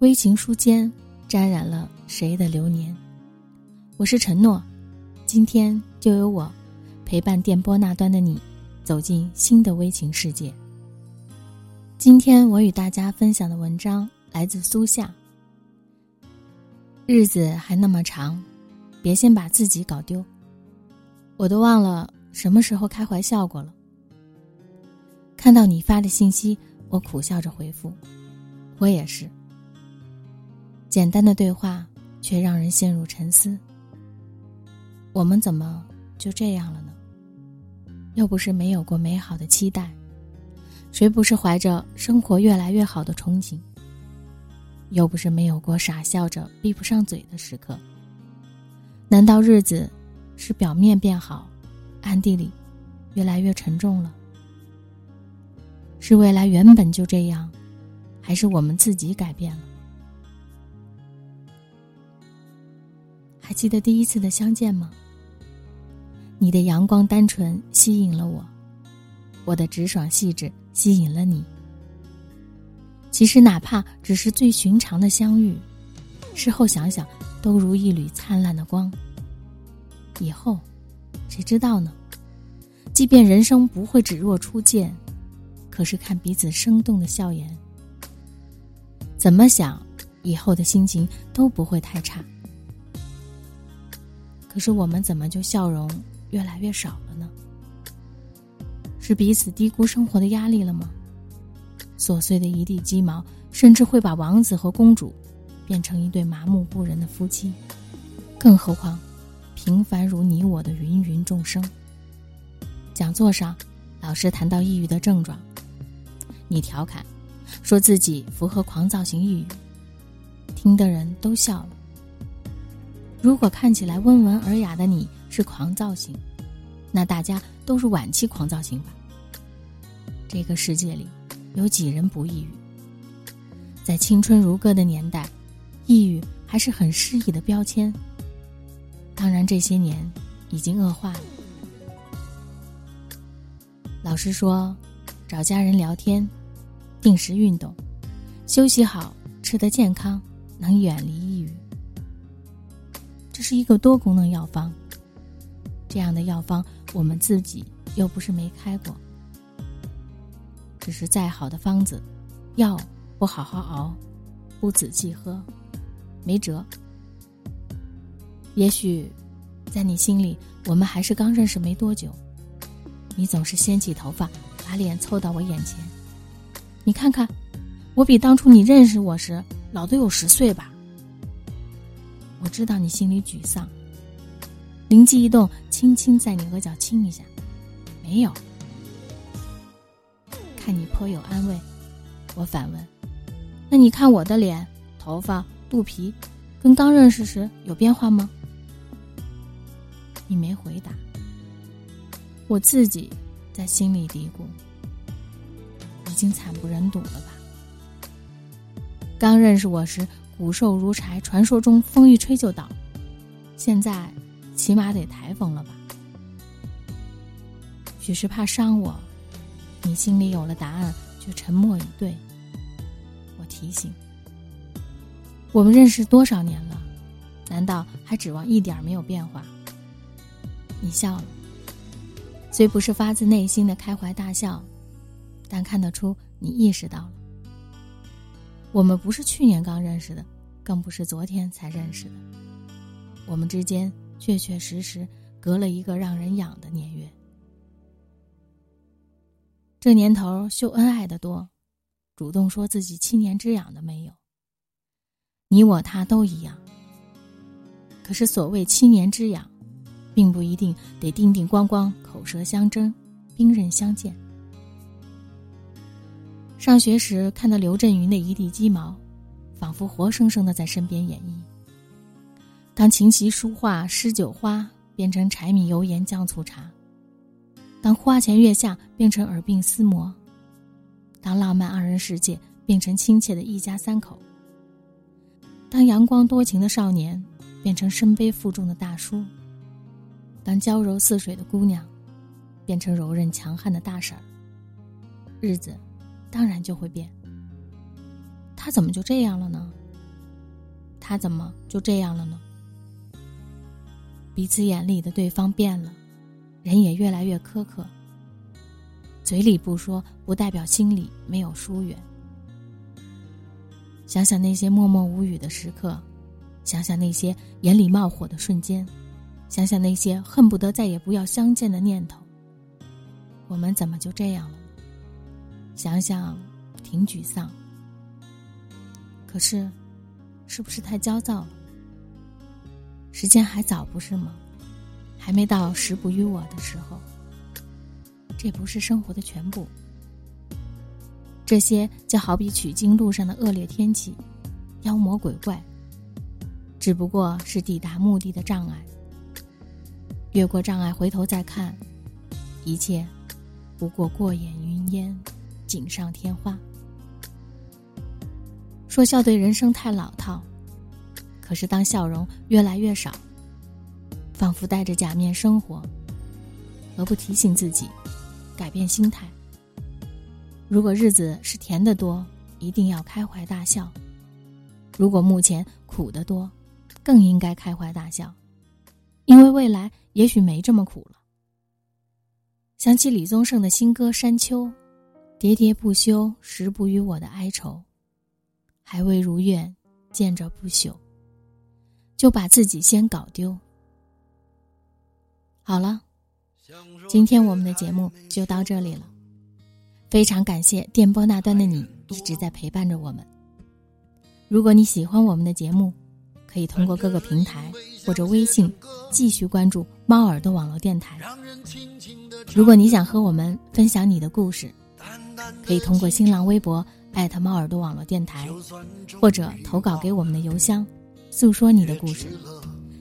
微情书间沾染了谁的流年？我是承诺，今天就由我陪伴电波那端的你，走进新的微情世界。今天我与大家分享的文章来自苏夏。日子还那么长，别先把自己搞丢。我都忘了什么时候开怀笑过了。看到你发的信息，我苦笑着回复：“我也是。”简单的对话却让人陷入沉思。我们怎么就这样了呢？又不是没有过美好的期待，谁不是怀着生活越来越好的憧憬？又不是没有过傻笑着闭不上嘴的时刻。难道日子是表面变好，暗地里越来越沉重了？是未来原本就这样，还是我们自己改变了？还记得第一次的相见吗？你的阳光单纯吸引了我，我的直爽细致吸引了你。其实，哪怕只是最寻常的相遇，事后想想，都如一缕灿烂的光。以后，谁知道呢？即便人生不会只若初见，可是看彼此生动的笑颜，怎么想，以后的心情都不会太差。可是我们怎么就笑容越来越少了呢？是彼此低估生活的压力了吗？琐碎的一地鸡毛，甚至会把王子和公主变成一对麻木不仁的夫妻。更何况，平凡如你我的芸芸众生。讲座上，老师谈到抑郁的症状，你调侃说自己符合狂躁型抑郁，听的人都笑了。如果看起来温文尔雅的你是狂躁型，那大家都是晚期狂躁型吧？这个世界里。有几人不抑郁？在青春如歌的年代，抑郁还是很适宜的标签。当然，这些年已经恶化了。老师说，找家人聊天，定时运动，休息好，吃得健康，能远离抑郁。这是一个多功能药方。这样的药方，我们自己又不是没开过。只是再好的方子，药不好好熬，不仔细喝，没辙。也许，在你心里，我们还是刚认识没多久。你总是掀起头发，把脸凑到我眼前。你看看，我比当初你认识我时老都有十岁吧。我知道你心里沮丧，灵机一动，轻轻在你额角亲一下。没有。看你颇有安慰，我反问：“那你看我的脸、头发、肚皮，跟刚认识时有变化吗？”你没回答。我自己在心里嘀咕：“已经惨不忍睹了吧？”刚认识我时骨瘦如柴，传说中风一吹就倒，现在起码得台风了吧？许是怕伤我。你心里有了答案，却沉默以对。我提醒：我们认识多少年了？难道还指望一点没有变化？你笑了。虽不是发自内心的开怀大笑，但看得出你意识到了。我们不是去年刚认识的，更不是昨天才认识的，我们之间确确实实隔了一个让人痒的年月。这年头秀恩爱的多，主动说自己七年之痒的没有。你我他都一样。可是所谓七年之痒，并不一定得叮叮咣咣口舌相争、兵刃相见。上学时看到刘震云的一地鸡毛，仿佛活生生的在身边演绎。当琴棋书画诗酒花变成柴米油盐酱醋茶。当花前月下变成耳鬓厮磨，当浪漫二人世界变成亲切的一家三口，当阳光多情的少年变成身背负重的大叔，当娇柔似水的姑娘变成柔韧强悍的大婶儿，日子当然就会变。他怎么就这样了呢？他怎么就这样了呢？彼此眼里的对方变了。人也越来越苛刻。嘴里不说，不代表心里没有疏远。想想那些默默无语的时刻，想想那些眼里冒火的瞬间，想想那些恨不得再也不要相见的念头。我们怎么就这样了？想想，挺沮丧。可是，是不是太焦躁了？时间还早，不是吗？还没到时不与我的时候，这不是生活的全部。这些就好比取经路上的恶劣天气、妖魔鬼怪，只不过是抵达目的的障碍。越过障碍，回头再看，一切不过过眼云烟，锦上添花。说笑对人生太老套，可是当笑容越来越少。仿佛戴着假面生活，何不提醒自己，改变心态？如果日子是甜的多，一定要开怀大笑；如果目前苦的多，更应该开怀大笑，因为未来也许没这么苦了。想起李宗盛的新歌《山丘》，喋喋不休，时不与我的哀愁，还未如愿见着不朽，就把自己先搞丢。好了，今天我们的节目就到这里了。非常感谢电波那端的你一直在陪伴着我们。如果你喜欢我们的节目，可以通过各个平台或者微信继续关注猫耳朵网络电台。如果你想和我们分享你的故事，可以通过新浪微博艾特猫耳朵网络电台，或者投稿给我们的邮箱，诉说你的故事，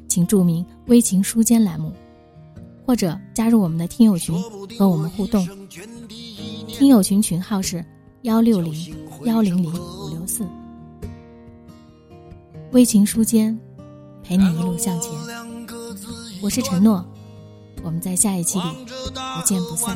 请注明“微情书间”栏目。或者加入我们的听友群和我们互动，听友群群号是幺六零幺零零五六四。微情书间，陪你一路向前。我是承诺，我们在下一期里不见不散。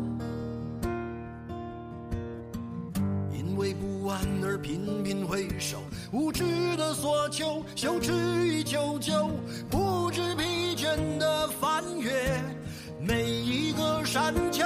反而频频回首，无知的索求，羞耻与求救，不知疲倦的翻越每一个山丘，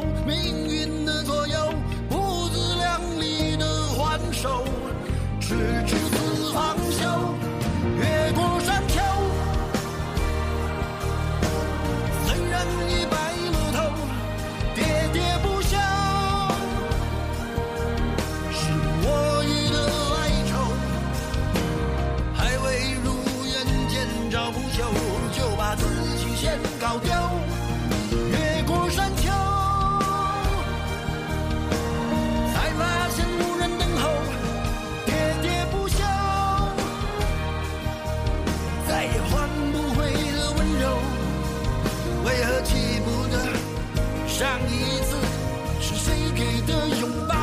你的拥抱。